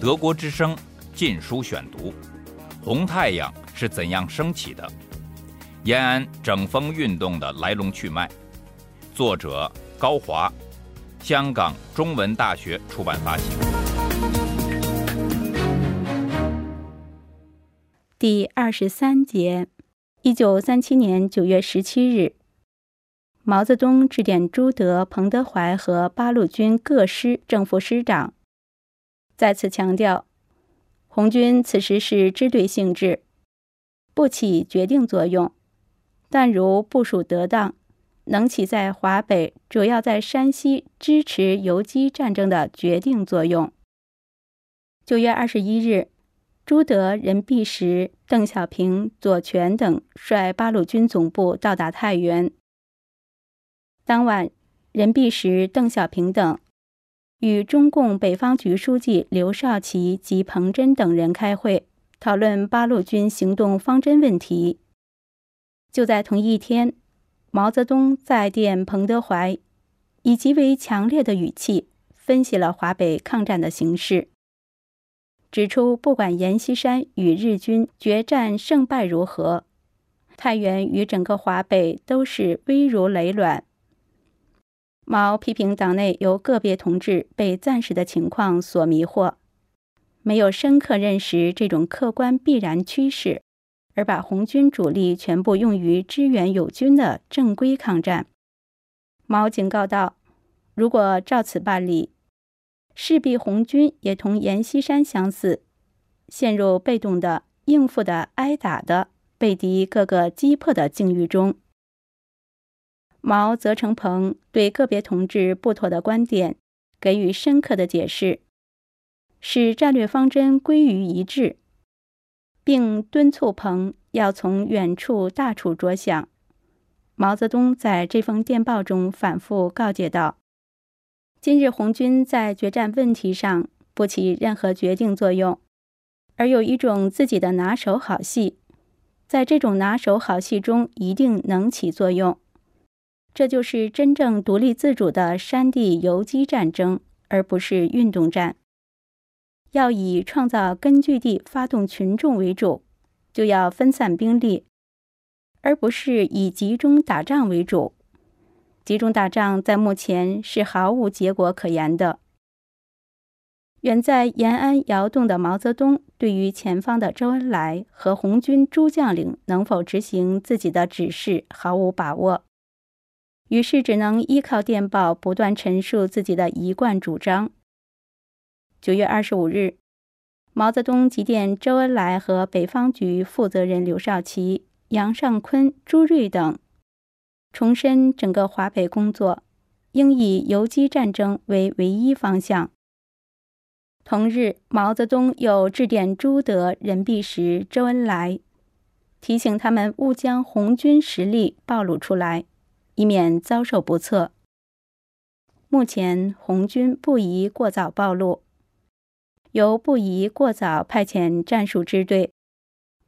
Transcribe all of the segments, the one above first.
德国之声《禁书选读》：红太阳是怎样升起的？延安整风运动的来龙去脉。作者高华，香港中文大学出版发行。第二十三节，一九三七年九月十七日，毛泽东致电朱德、彭德怀和八路军各师正副师长。再次强调，红军此时是支队性质，不起决定作用，但如部署得当，能起在华北，主要在山西支持游击战争的决定作用。九月二十一日，朱德、任弼时、邓小平、左权等率八路军总部到达太原。当晚，任弼时、邓小平等。与中共北方局书记刘少奇及彭真等人开会，讨论八路军行动方针问题。就在同一天，毛泽东在电彭德怀，以极为强烈的语气分析了华北抗战的形势，指出不管阎锡山与日军决战胜败如何，太原与整个华北都是危如累卵。毛批评党内有个别同志被暂时的情况所迷惑，没有深刻认识这种客观必然趋势，而把红军主力全部用于支援友军的正规抗战。毛警告道：“如果照此办理，势必红军也同阎锡山相似，陷入被动的、应付的、挨打的、被敌各个击破的境遇中。”毛泽成鹏对个别同志不妥的观点给予深刻的解释，使战略方针归于一致，并敦促鹏要从远处大处着想。毛泽东在这封电报中反复告诫道：“今日红军在决战问题上不起任何决定作用，而有一种自己的拿手好戏，在这种拿手好戏中一定能起作用。”这就是真正独立自主的山地游击战争，而不是运动战。要以创造根据地、发动群众为主，就要分散兵力，而不是以集中打仗为主。集中打仗在目前是毫无结果可言的。远在延安窑洞的毛泽东，对于前方的周恩来和红军诸将领能否执行自己的指示毫无把握。于是只能依靠电报不断陈述自己的一贯主张。九月二十五日，毛泽东急电周恩来和北方局负责人刘少奇、杨尚昆、朱瑞等，重申整个华北工作应以游击战争为唯一方向。同日，毛泽东又致电朱德、任弼时、周恩来，提醒他们勿将红军实力暴露出来。以免遭受不测。目前红军不宜过早暴露，由不宜过早派遣战术支队，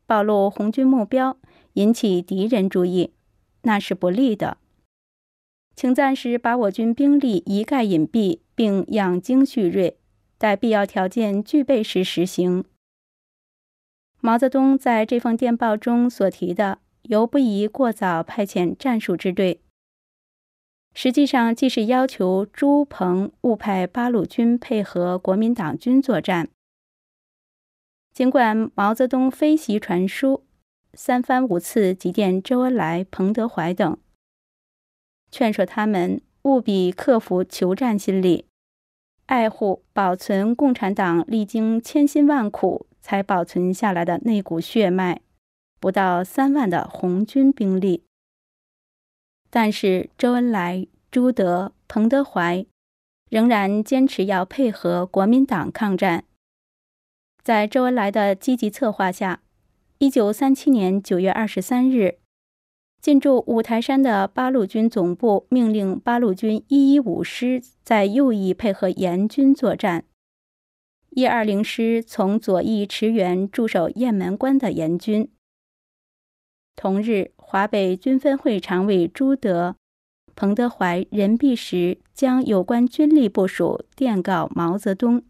暴露红军目标，引起敌人注意，那是不利的。请暂时把我军兵力一概隐蔽，并养精蓄锐，待必要条件具备时实行。毛泽东在这封电报中所提的，由不宜过早派遣战术支队。实际上，既是要求朱鹏误派八路军配合国民党军作战。尽管毛泽东飞檄传书，三番五次急电周恩来、彭德怀等，劝说他们务必克服求战心理，爱护保存共产党历经千辛万苦才保存下来的那股血脉，不到三万的红军兵力。但是，周恩来、朱德、彭德怀仍然坚持要配合国民党抗战。在周恩来的积极策划下，一九三七年九月二十三日，进驻五台山的八路军总部命令八路军一一五师在右翼配合阎军作战，一二零师从左翼驰援驻守雁门关的阎军。同日，华北军分会常委朱德、彭德怀、任弼时将有关军力部署电告毛泽东，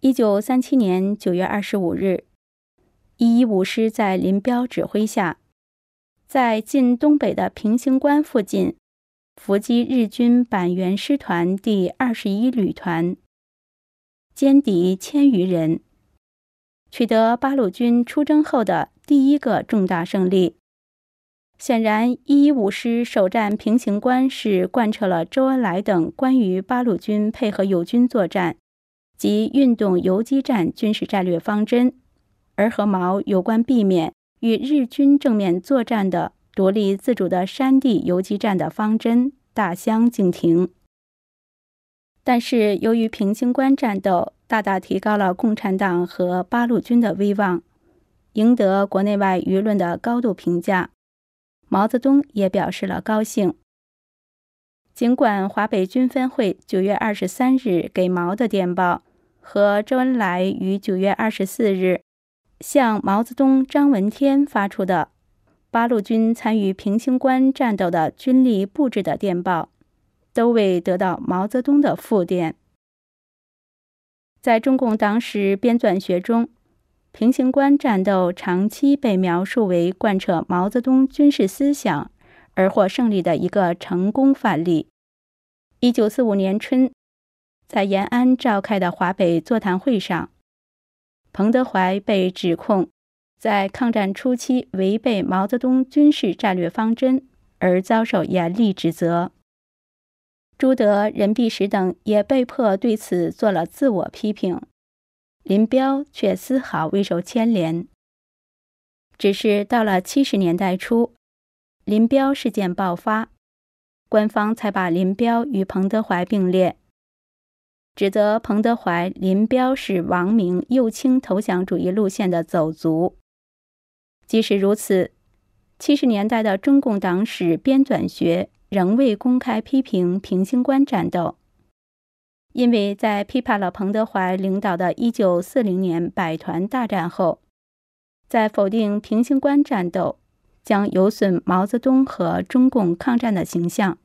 一九三七年九月二十五日，一一五师在林彪指挥下，在晋东北的平型关附近伏击日军板垣师团第二十一旅团，歼敌千余人，取得八路军出征后的第一个重大胜利。显然，一一五师首战平型关是贯彻了周恩来等关于八路军配合友军作战。及运动游击战军事战略方针，而和毛有关避免与日军正面作战的独立自主的山地游击战的方针大相径庭。但是，由于平型关战斗大大提高了共产党和八路军的威望，赢得国内外舆论的高度评价，毛泽东也表示了高兴。尽管华北军分会九月二十三日给毛的电报和周恩来于九月二十四日向毛泽东、张闻天发出的八路军参与平型关战斗的军力布置的电报，都未得到毛泽东的复电。在中共党史编纂学中，平型关战斗长期被描述为贯彻毛泽东军事思想。而获胜利的一个成功范例。一九四五年春，在延安召开的华北座谈会上，彭德怀被指控在抗战初期违背毛泽东军事战略方针，而遭受严厉指责。朱德、任弼时等也被迫对此做了自我批评。林彪却丝毫未受牵连。只是到了七十年代初。林彪事件爆发，官方才把林彪与彭德怀并列，指责彭德怀、林彪是王明右倾投降主义路线的走卒。即使如此，七十年代的中共党史编纂学仍未公开批评平型关战斗，因为在批判了彭德怀领导的1940年百团大战后，在否定平型关战斗。将有损毛泽东和中共抗战的形象。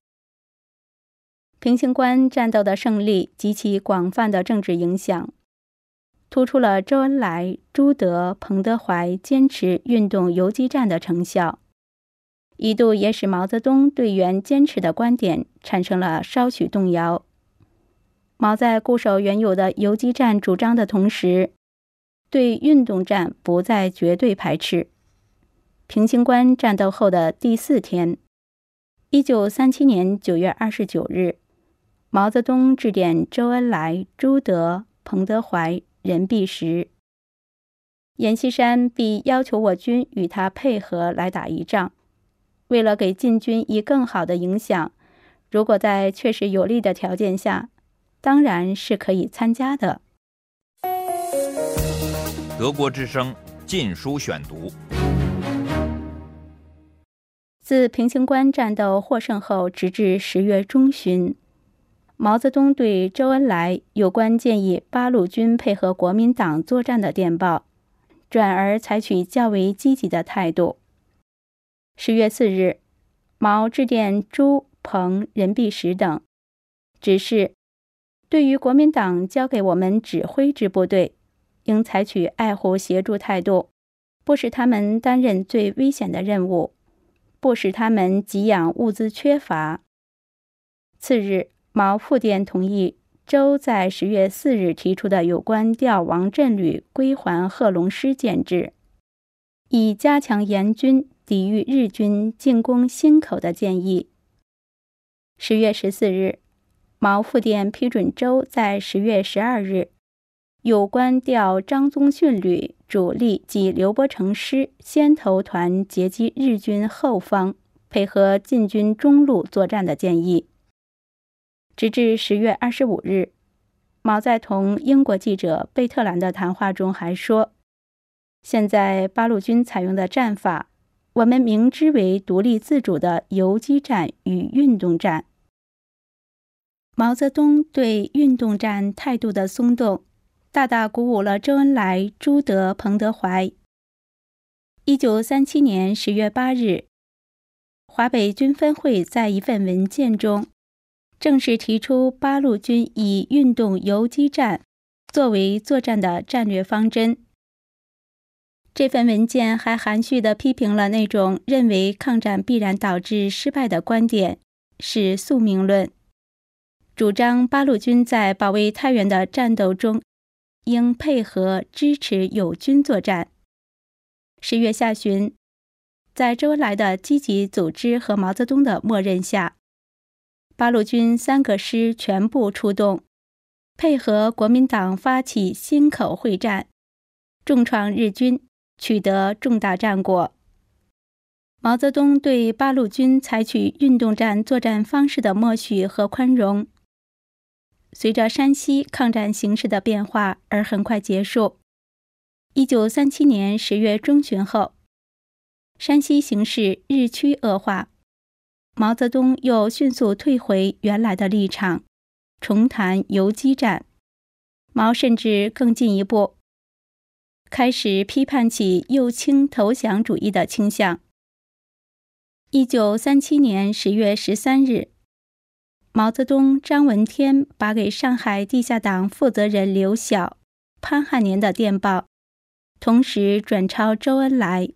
平型关战斗的胜利及其广泛的政治影响，突出了周恩来、朱德、彭德怀坚持运动游击战的成效，一度也使毛泽东对原坚持的观点产生了稍许动摇。毛在固守原有的游击战主张的同时，对运动战不再绝对排斥。平型关战斗后的第四天，一九三七年九月二十九日，毛泽东致电周恩来、朱德、彭德怀、任弼时，阎锡山必要求我军与他配合来打一仗。为了给晋军以更好的影响，如果在确实有利的条件下，当然是可以参加的。德国之声《禁书选读》。自平型关战斗获胜后，直至十月中旬，毛泽东对周恩来有关建议八路军配合国民党作战的电报，转而采取较为积极的态度。十月四日，毛致电朱、彭、任弼时等，指示对于国民党交给我们指挥之部队，应采取爱护协助态度，不使他们担任最危险的任务。不使他们给养物资缺乏。次日，毛复电同意周在十月四日提出的有关调王振旅归还贺龙师建制，以加强严军抵御日军进攻新口的建议。十月十四日，毛复电批准周在十月十二日有关调张宗逊旅。主力及刘伯承师先头团截击日军后方，配合晋军中路作战的建议。直至十月二十五日，毛在同英国记者贝特兰的谈话中还说：“现在八路军采用的战法，我们明知为独立自主的游击战与运动战。”毛泽东对运动战态度的松动。大大鼓舞了周恩来、朱德、彭德怀。一九三七年十月八日，华北军分会在一份文件中正式提出八路军以运动游击战作为作战的战略方针。这份文件还含蓄地批评了那种认为抗战必然导致失败的观点，是宿命论，主张八路军在保卫太原的战斗中应配合支持友军作战。十月下旬，在周恩来的积极组织和毛泽东的默认下，八路军三个师全部出动，配合国民党发起忻口会战，重创日军。取得重大战果。毛泽东对八路军采取运动战作战方式的默许和宽容，随着山西抗战形势的变化而很快结束。一九三七年十月中旬后，山西形势日趋恶化，毛泽东又迅速退回原来的立场，重谈游击战。毛甚至更进一步。开始批判起右倾投降主义的倾向。一九三七年十月十三日，毛泽东、张闻天把给上海地下党负责人刘晓、潘汉年的电报，同时转抄周恩来。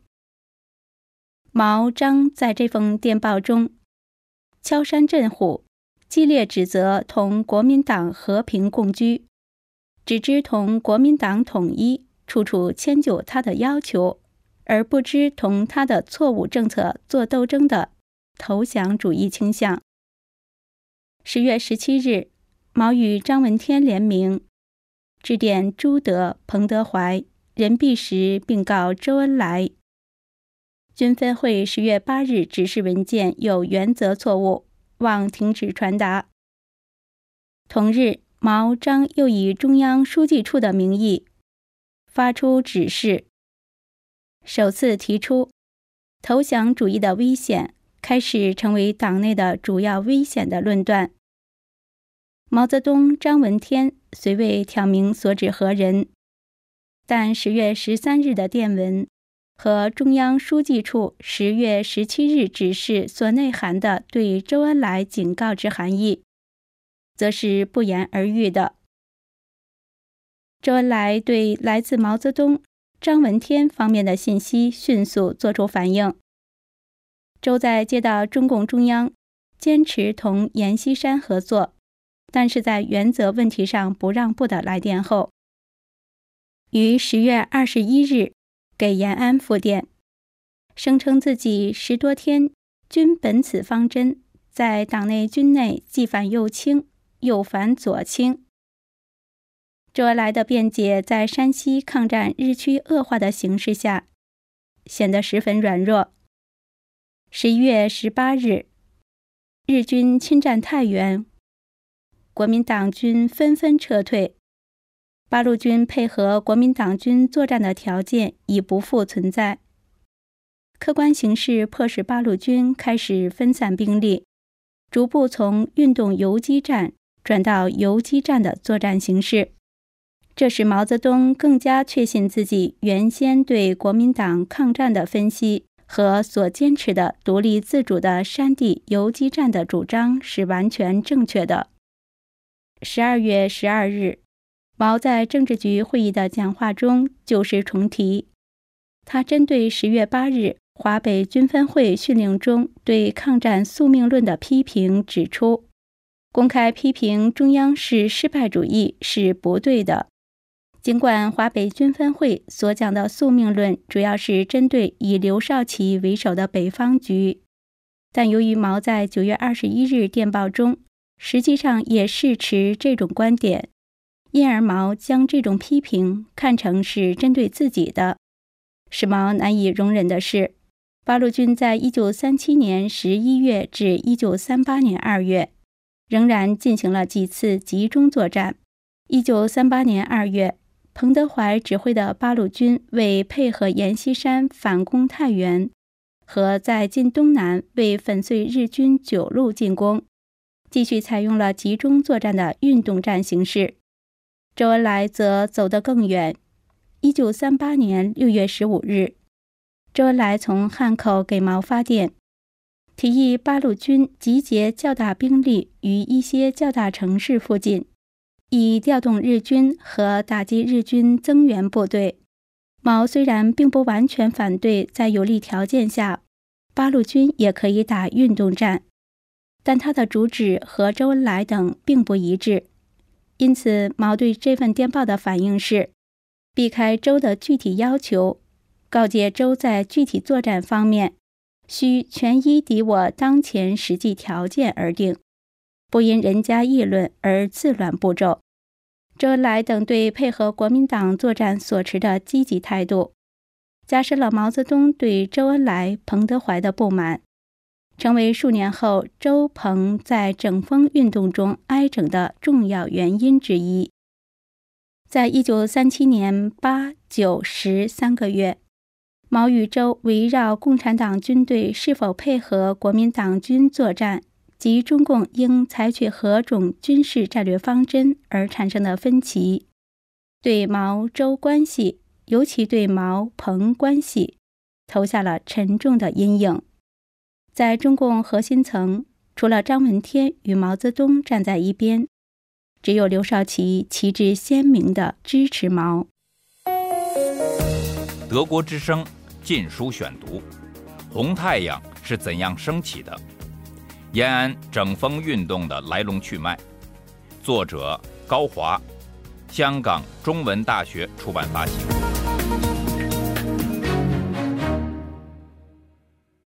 毛、张在这封电报中敲山震虎，激烈指责同国民党和平共居，只知同国民党统一。处处迁就他的要求，而不知同他的错误政策做斗争的投降主义倾向。十月十七日，毛与张闻天联名致电朱德、彭德怀、任弼时，并告周恩来：军分会十月八日指示文件有原则错误，望停止传达。同日，毛、张又以中央书记处的名义。发出指示，首次提出投降主义的危险，开始成为党内的主要危险的论断。毛泽东、张闻天虽未挑明所指何人，但十月十三日的电文和中央书记处十月十七日指示所内涵的对周恩来警告之含义，则是不言而喻的。周恩来对来自毛泽东、张闻天方面的信息迅速作出反应。周在接到中共中央坚持同阎锡山合作，但是在原则问题上不让步的来电后，于十月二十一日给延安复电，声称自己十多天均本此方针，在党内军内既反右倾，又反左倾。周恩来的辩解，在山西抗战日趋恶化的形势下，显得十分软弱。十一月十八日，日军侵占太原，国民党军纷纷撤退，八路军配合国民党军作战的条件已不复存在。客观形势迫使八路军开始分散兵力，逐步从运动游击战转到游击战的作战形式。这使毛泽东更加确信自己原先对国民党抗战的分析和所坚持的独立自主的山地游击战的主张是完全正确的。十二月十二日，毛在政治局会议的讲话中旧事重提，他针对十月八日华北军分会训令中对抗战宿命论的批评指出，公开批评中央是失败主义是不对的。尽管华北军分会所讲的宿命论主要是针对以刘少奇为首的北方局，但由于毛在九月二十一日电报中实际上也是持这种观点，因而毛将这种批评看成是针对自己的。使毛难以容忍的是，八路军在一九三七年十一月至一九三八年二月仍然进行了几次集中作战。一九三八年二月。彭德怀指挥的八路军为配合阎锡山反攻太原，和在晋东南为粉碎日军九路进攻，继续采用了集中作战的运动战形式。周恩来则走得更远。一九三八年六月十五日，周恩来从汉口给毛发电，提议八路军集结较大兵力于一些较大城市附近。以调动日军和打击日军增援部队。毛虽然并不完全反对在有利条件下，八路军也可以打运动战，但他的主旨和周恩来等并不一致。因此，毛对这份电报的反应是避开周的具体要求，告诫周在具体作战方面需全依敌我当前实际条件而定。不因人家议论而自乱步骤。周恩来等对配合国民党作战所持的积极态度，加深了毛泽东对周恩来、彭德怀的不满，成为数年后周彭在整风运动中挨整的重要原因之一。在一九三七年八九十三个月，毛与周围绕共产党军队是否配合国民党军作战。及中共应采取何种军事战略方针而产生的分歧，对毛周关系，尤其对毛彭关系，投下了沉重的阴影。在中共核心层，除了张闻天与毛泽东站在一边，只有刘少奇旗帜鲜明地支持毛。德国之声《禁书选读》：红太阳是怎样升起的？延安整风运动的来龙去脉，作者高华，香港中文大学出版发行。